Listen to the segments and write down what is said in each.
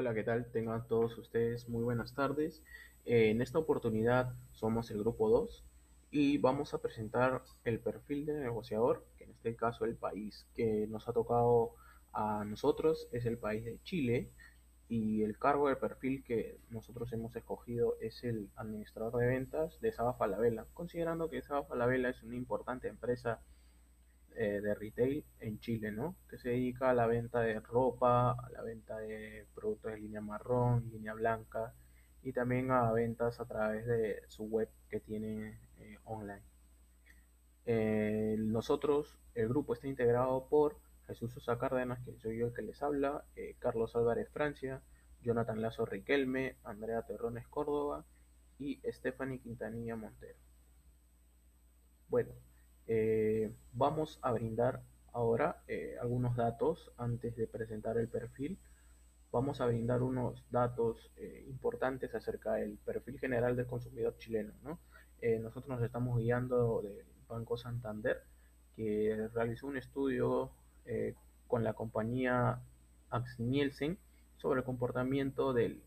Hola, ¿qué tal? Tengan todos ustedes muy buenas tardes. Eh, en esta oportunidad somos el grupo 2 y vamos a presentar el perfil del negociador, que en este caso el país que nos ha tocado a nosotros es el país de Chile y el cargo de perfil que nosotros hemos escogido es el administrador de ventas de Saba Falabella, considerando que Saba Falabella es una importante empresa eh, de retail en Chile, ¿no? Que se dedica a la venta de ropa, a la venta de productos de línea marrón, línea blanca y también a ventas a través de su web que tiene eh, online. Eh, nosotros, el grupo está integrado por Jesús Sosa Cárdenas, que soy yo el que les habla, Carlos Álvarez Francia, Jonathan Lazo Riquelme, Andrea Terrones Córdoba y Stephanie Quintanilla Montero. Bueno, eh, vamos a brindar ahora eh, algunos datos antes de presentar el perfil. Vamos a brindar unos datos eh, importantes acerca del perfil general del consumidor chileno. nosotros nos estamos guiando del Banco Santander, que realizó un estudio con la compañía Axnielsen sobre el comportamiento del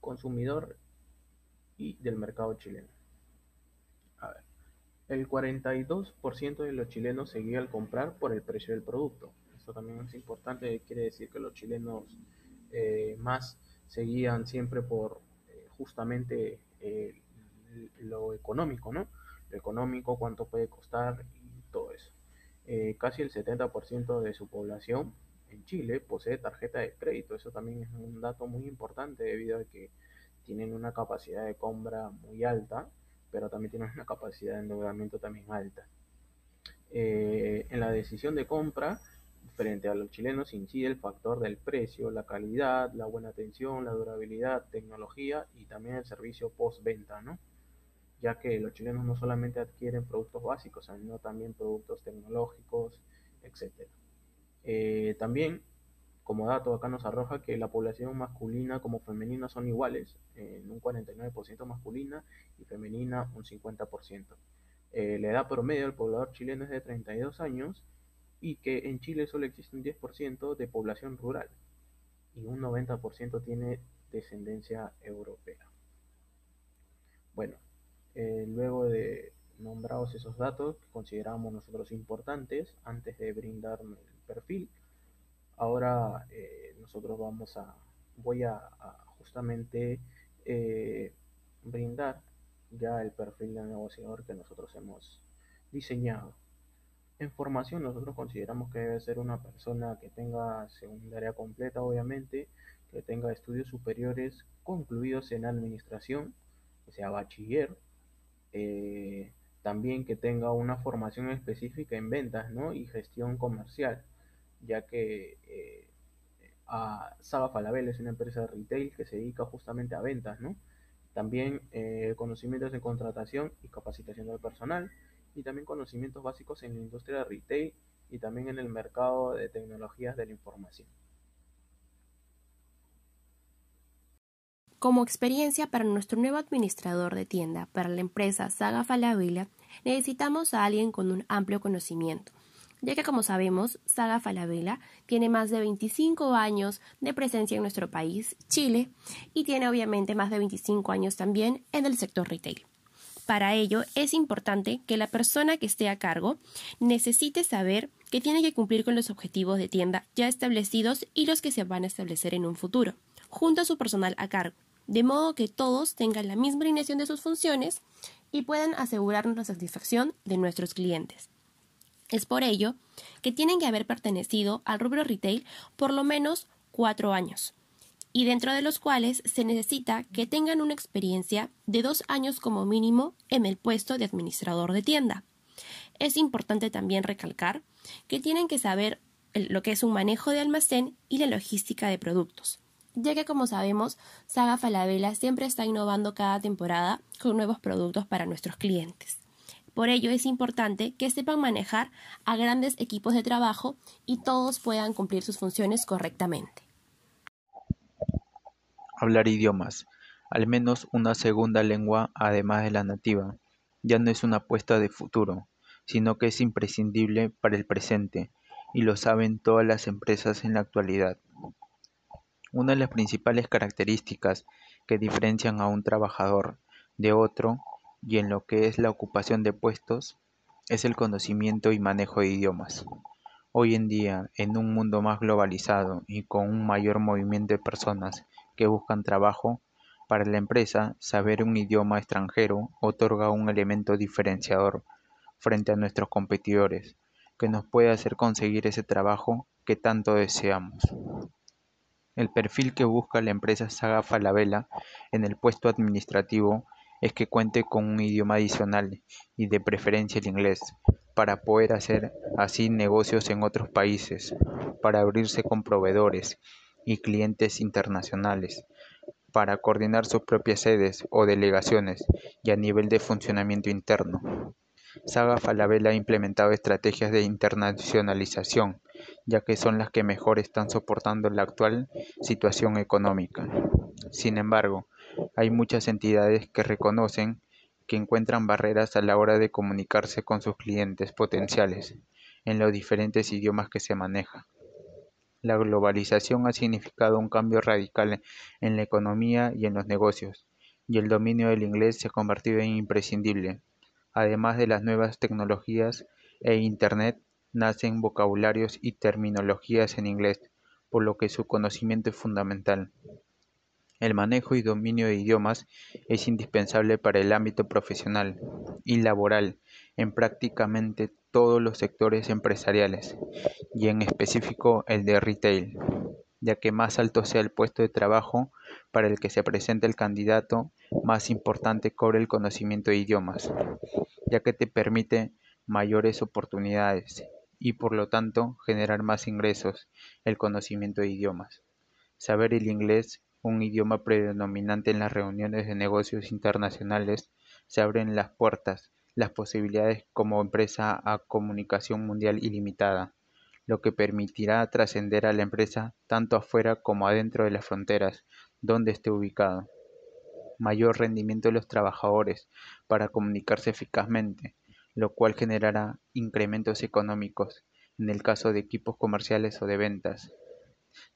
consumidor y del mercado chileno. A ver. El 42% de los chilenos seguía al comprar por el precio del producto. Esto también es importante, quiere decir que los chilenos eh, más seguían siempre por eh, justamente eh, lo económico, ¿no? Lo económico, cuánto puede costar y todo eso. casi el 70% de su población en Chile posee tarjeta de crédito. Eso también es un dato muy importante debido a que tienen una capacidad de compra muy alta pero también tiene una capacidad de endeudamiento también alta. Eh, en la decisión de compra, frente a los chilenos incide el factor del precio, la calidad, la buena atención, la durabilidad, tecnología y también el servicio postventa, ¿no? Ya que los chilenos no solamente adquieren productos básicos, sino también productos tecnológicos, etc. Eh, también como dato, acá nos arroja que la población masculina como femenina son iguales, en un 49% masculina y femenina un 50%. Eh, la edad promedio del poblador chileno es de 32 años y que en Chile solo existe un 10% de población rural y un 90% tiene descendencia europea. Bueno, eh, luego de nombrados esos datos que consideramos nosotros importantes antes de brindar el perfil, Ahora eh, nosotros vamos a, voy a, justamente eh, brindar ya el perfil del negociador que nosotros hemos diseñado. En formación nosotros consideramos que debe ser una persona que tenga secundaria completa, obviamente, que tenga estudios superiores concluidos en administración, que sea bachiller, eh, también que tenga una formación específica en ventas ¿no? y gestión comercial ya que eh, a Saga Falabella es una empresa de retail que se dedica justamente a ventas, ¿no? También eh, conocimientos de contratación y capacitación del personal y también conocimientos básicos en la industria de retail y también en el mercado de tecnologías de la información. Como experiencia para nuestro nuevo administrador de tienda para la empresa Saga Falabella, necesitamos a alguien con un amplio conocimiento ya que como sabemos, Saga Falabella tiene más de 25 años de presencia en nuestro país, Chile, y tiene obviamente más de 25 años también en el sector retail. Para ello es importante que la persona que esté a cargo necesite saber que tiene que cumplir con los objetivos de tienda ya establecidos y los que se van a establecer en un futuro, junto a su personal a cargo, de modo que todos tengan la misma alineación de sus funciones y puedan asegurarnos la satisfacción de nuestros clientes. Es por ello que tienen que haber pertenecido al rubro retail por lo menos cuatro años, y dentro de los cuales se necesita que tengan una experiencia de dos años como mínimo en el puesto de administrador de tienda. Es importante también recalcar que tienen que saber lo que es un manejo de almacén y la logística de productos, ya que como sabemos, Saga Falabella siempre está innovando cada temporada con nuevos productos para nuestros clientes. Por ello es importante que sepan manejar a grandes equipos de trabajo y todos puedan cumplir sus funciones correctamente. Hablar idiomas, al menos una segunda lengua además de la nativa, ya no es una apuesta de futuro, sino que es imprescindible para el presente y lo saben todas las empresas en la actualidad. Una de las principales características que diferencian a un trabajador de otro y en lo que es la ocupación de puestos es el conocimiento y manejo de idiomas. Hoy en día, en un mundo más globalizado y con un mayor movimiento de personas que buscan trabajo, para la empresa, saber un idioma extranjero otorga un elemento diferenciador frente a nuestros competidores, que nos puede hacer conseguir ese trabajo que tanto deseamos. El perfil que busca la empresa Saga Falabella en el puesto administrativo es que cuente con un idioma adicional y de preferencia el inglés, para poder hacer así negocios en otros países, para abrirse con proveedores y clientes internacionales, para coordinar sus propias sedes o delegaciones y a nivel de funcionamiento interno. Saga Falabella ha implementado estrategias de internacionalización, ya que son las que mejor están soportando la actual situación económica. Sin embargo, hay muchas entidades que reconocen que encuentran barreras a la hora de comunicarse con sus clientes potenciales en los diferentes idiomas que se maneja. La globalización ha significado un cambio radical en la economía y en los negocios, y el dominio del inglés se ha convertido en imprescindible. Además de las nuevas tecnologías e Internet, nacen vocabularios y terminologías en inglés, por lo que su conocimiento es fundamental. El manejo y dominio de idiomas es indispensable para el ámbito profesional y laboral en prácticamente todos los sectores empresariales, y en específico el de retail, ya que más alto sea el puesto de trabajo para el que se presenta el candidato, más importante cobre el conocimiento de idiomas, ya que te permite mayores oportunidades y por lo tanto generar más ingresos el conocimiento de idiomas. Saber el inglés un idioma predominante en las reuniones de negocios internacionales, se abren las puertas, las posibilidades como empresa a comunicación mundial ilimitada, lo que permitirá trascender a la empresa tanto afuera como adentro de las fronteras donde esté ubicado. Mayor rendimiento de los trabajadores para comunicarse eficazmente, lo cual generará incrementos económicos en el caso de equipos comerciales o de ventas,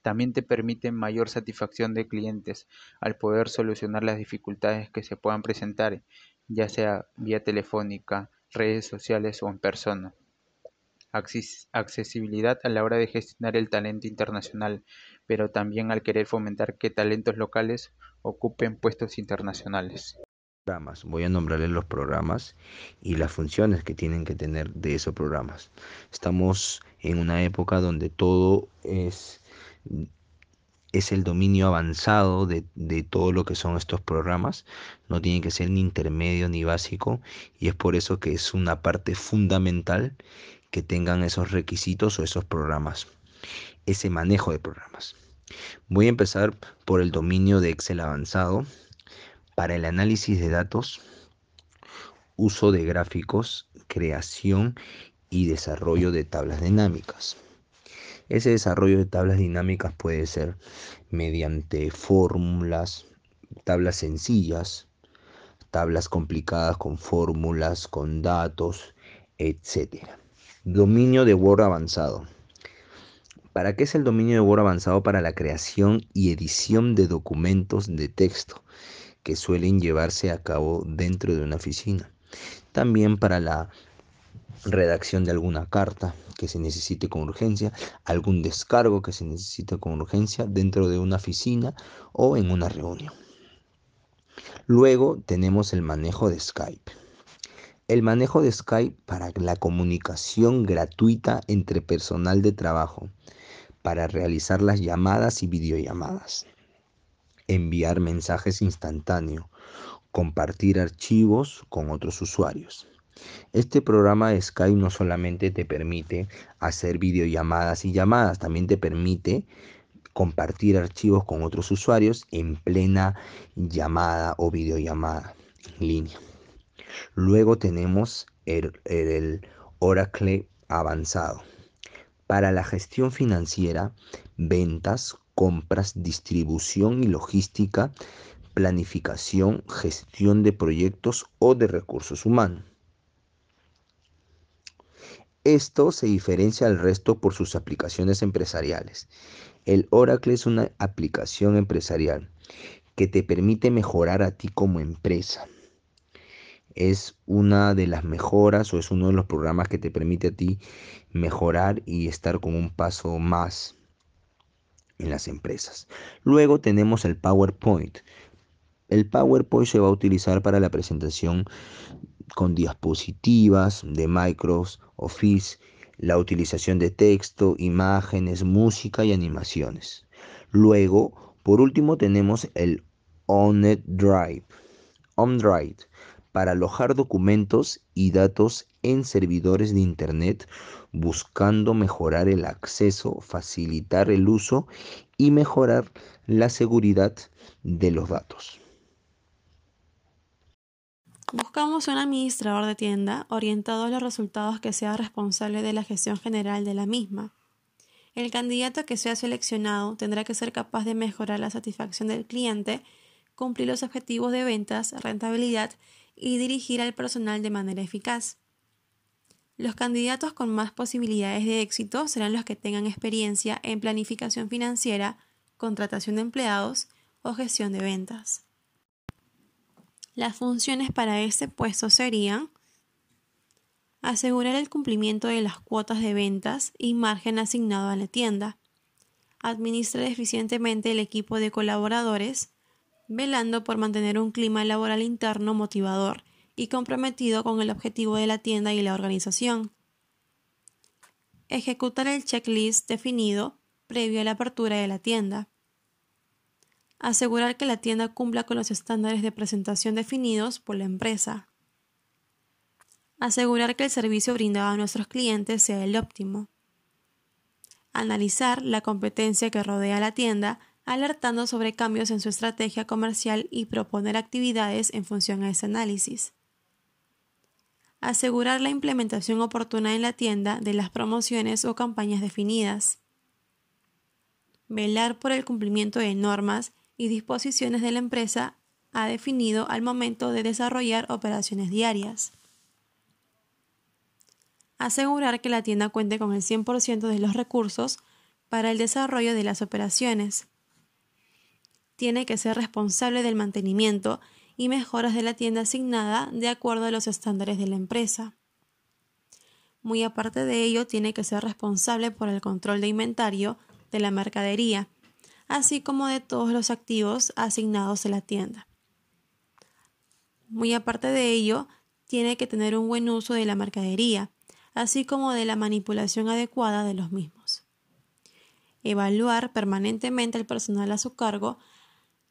también te permite mayor satisfacción de clientes al poder solucionar las dificultades que se puedan presentar, ya sea vía telefónica, redes sociales o en persona. accesibilidad a la hora de gestionar el talento internacional, pero también al querer fomentar que talentos locales ocupen puestos internacionales. Voy a nombrarles los programas y las funciones que tienen que tener de esos programas. Estamos en una época donde todo es es el dominio avanzado de, todo lo que son estos programas. No tiene que ser ni intermedio ni básico y es por eso que es una parte fundamental que tengan esos requisitos o esos programas, ese manejo de programas. Voy a empezar por el dominio de Excel avanzado para el análisis de datos, uso de gráficos, creación y desarrollo de tablas dinámicas. Ese desarrollo de tablas dinámicas puede ser mediante fórmulas, tablas sencillas, tablas complicadas con fórmulas, con datos, etc. Dominio de Word avanzado. ¿Para qué es el dominio de Word avanzado? Para la creación y edición de documentos de texto que suelen llevarse a cabo dentro de una oficina. También para la redacción de alguna carta que se necesite con urgencia, algún descargo que se necesite con urgencia dentro de una oficina o en una reunión. Luego tenemos el manejo de Skype. El manejo de Skype para la comunicación gratuita entre personal de trabajo, para realizar las llamadas y videollamadas, enviar mensajes instantáneos, compartir archivos con otros usuarios. Este programa de Skype no solamente te permite hacer videollamadas y llamadas, también te permite compartir archivos con otros usuarios en plena llamada o videollamada en línea. Luego tenemos el, el Oracle avanzado. Para la gestión financiera, ventas, compras, distribución y logística, planificación, gestión de proyectos o de recursos humanos. Esto se diferencia al resto por sus aplicaciones empresariales. El Oracle es una aplicación empresarial que te permite mejorar a ti como empresa. Es una de las mejoras o es uno de los programas que te permite a ti mejorar y estar con un paso más en las empresas. Luego tenemos el PowerPoint. El PowerPoint se va a utilizar para la presentación con diapositivas de Microsoft Office, la utilización de texto, imágenes, música y animaciones. Luego, por último, tenemos el. OneDrive para alojar documentos y datos en servidores de Internet buscando mejorar el acceso, facilitar el uso y mejorar la seguridad de los datos. Buscamos un administrador de tienda orientado a los resultados que sea responsable de la gestión general de la misma. El candidato que sea seleccionado tendrá que ser capaz de mejorar la satisfacción del cliente, cumplir los objetivos de ventas, rentabilidad y dirigir al personal de manera eficaz. Los candidatos con más posibilidades de éxito serán los que tengan experiencia en planificación financiera, contratación de empleados o gestión de ventas. Las funciones para este puesto serían asegurar el cumplimiento de las cuotas de ventas y margen asignado a la tienda, administrar eficientemente el equipo de colaboradores, velando por mantener un clima laboral interno motivador y comprometido con el objetivo de la tienda y la organización. Ejecutar el checklist definido previo a la apertura de la tienda. Asegurar que la tienda cumpla con los estándares de presentación definidos por la empresa. Asegurar que el servicio brindado a nuestros clientes sea el óptimo. Analizar la competencia que rodea la tienda, alertando sobre cambios en su estrategia comercial y proponer actividades en función a ese análisis asegurar la implementación oportuna en la tienda de las promociones o campañas definidas, velar por el cumplimiento de normas y disposiciones de la empresa ha definido al momento de desarrollar operaciones diarias. Asegurar que la tienda cuente con el 100% de los recursos para el desarrollo de las operaciones. Tiene que ser responsable del mantenimiento y mejoras de la tienda asignada de acuerdo a los estándares de la empresa. Muy aparte de ello, tiene que ser responsable por el control de inventario de la mercadería, así como de todos los activos asignados a la tienda. Muy aparte de ello, tiene que tener un buen uso de la mercadería, así como de la manipulación adecuada de los mismos. Evaluar permanentemente el personal a su cargo,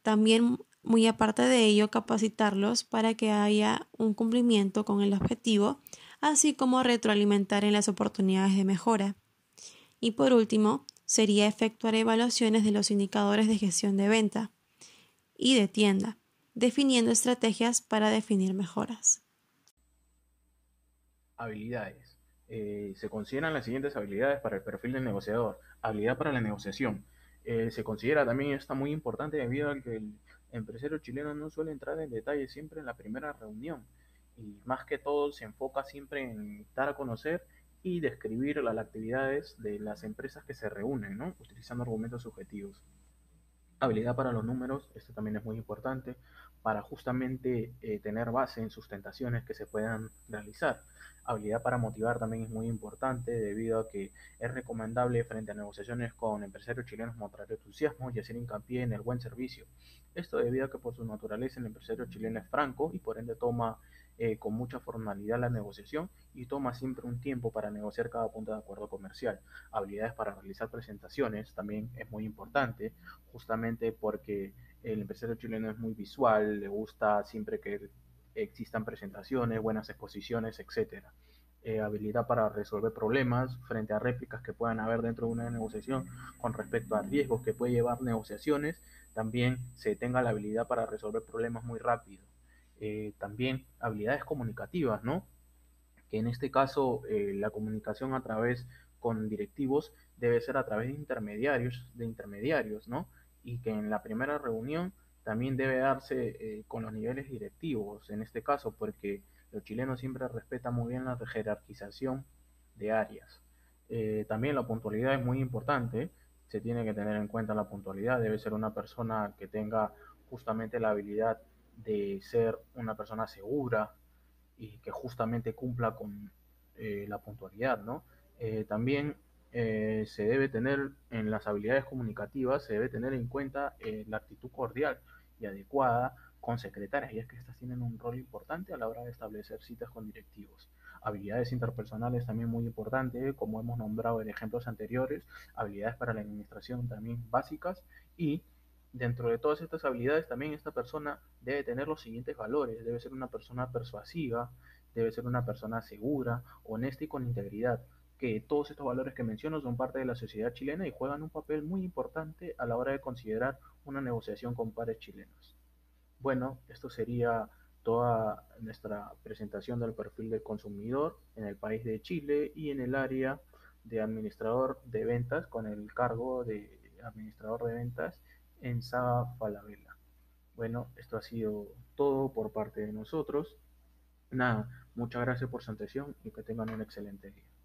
también muy aparte de ello, capacitarlos para que haya un cumplimiento con el objetivo, así como retroalimentar en las oportunidades de mejora. Y por último, sería efectuar evaluaciones de los indicadores de gestión de venta y de tienda, definiendo estrategias para definir mejoras. Habilidades. Eh, se consideran las siguientes habilidades para el perfil del negociador. Habilidad para la negociación. Eh, se considera también esta muy importante debido a que el empresario chileno no suele entrar en detalle siempre en la primera reunión y más que todo se enfoca siempre en dar a conocer y describir las actividades de las empresas que se reúnen, ¿no? utilizando argumentos subjetivos. Habilidad para los números, esto también es muy importante, para justamente eh, tener base en sustentaciones que se puedan realizar. Habilidad para motivar también es muy importante debido a que es recomendable frente a negociaciones con empresarios chilenos mostrar entusiasmo y hacer hincapié en el buen servicio. Esto debido a que por su naturaleza el empresario chileno es franco y por ende toma eh, con mucha formalidad la negociación y toma siempre un tiempo para negociar cada punto de acuerdo comercial. Habilidades para realizar presentaciones también es muy importante, justamente porque el empresario chileno es muy visual, le gusta siempre que existan presentaciones, buenas exposiciones, etc. Eh, habilidad para resolver problemas frente a réplicas que puedan haber dentro de una negociación con respecto a riesgos que puede llevar negociaciones, también se tenga la habilidad para resolver problemas muy rápido. Eh, también habilidades comunicativas, ¿no? Que en este caso eh, la comunicación a través con directivos debe ser a través de intermediarios, de intermediarios, ¿no? Y que en la primera reunión también debe darse eh, con los niveles directivos, en este caso, porque los chilenos siempre respetan muy bien la jerarquización de áreas. También la puntualidad es muy importante, se tiene que tener en cuenta la puntualidad, debe ser una persona que tenga justamente la habilidad de ser una persona segura y que justamente cumpla con eh, la puntualidad, ¿no? Eh, también eh, se debe tener en las habilidades comunicativas, se debe tener en cuenta la actitud cordial y adecuada con secretarias, y es que estas tienen un rol importante a la hora de establecer citas con directivos. Habilidades interpersonales también muy importantes, como hemos nombrado en ejemplos anteriores, habilidades para la administración también básicas y dentro de todas estas habilidades también esta persona debe tener los siguientes valores, debe ser una persona persuasiva, debe ser una persona segura, honesta y con integridad, que todos estos valores que menciono son parte de la sociedad chilena y juegan un papel muy importante a la hora de considerar una negociación con pares chilenos. Bueno, esto sería toda nuestra presentación del perfil del consumidor en el país de Chile y en el área de administrador de ventas con el cargo de administrador de ventas en Saga Falabella. Bueno, esto ha sido todo por parte de nosotros. Nada, muchas gracias por su atención y que tengan un excelente día.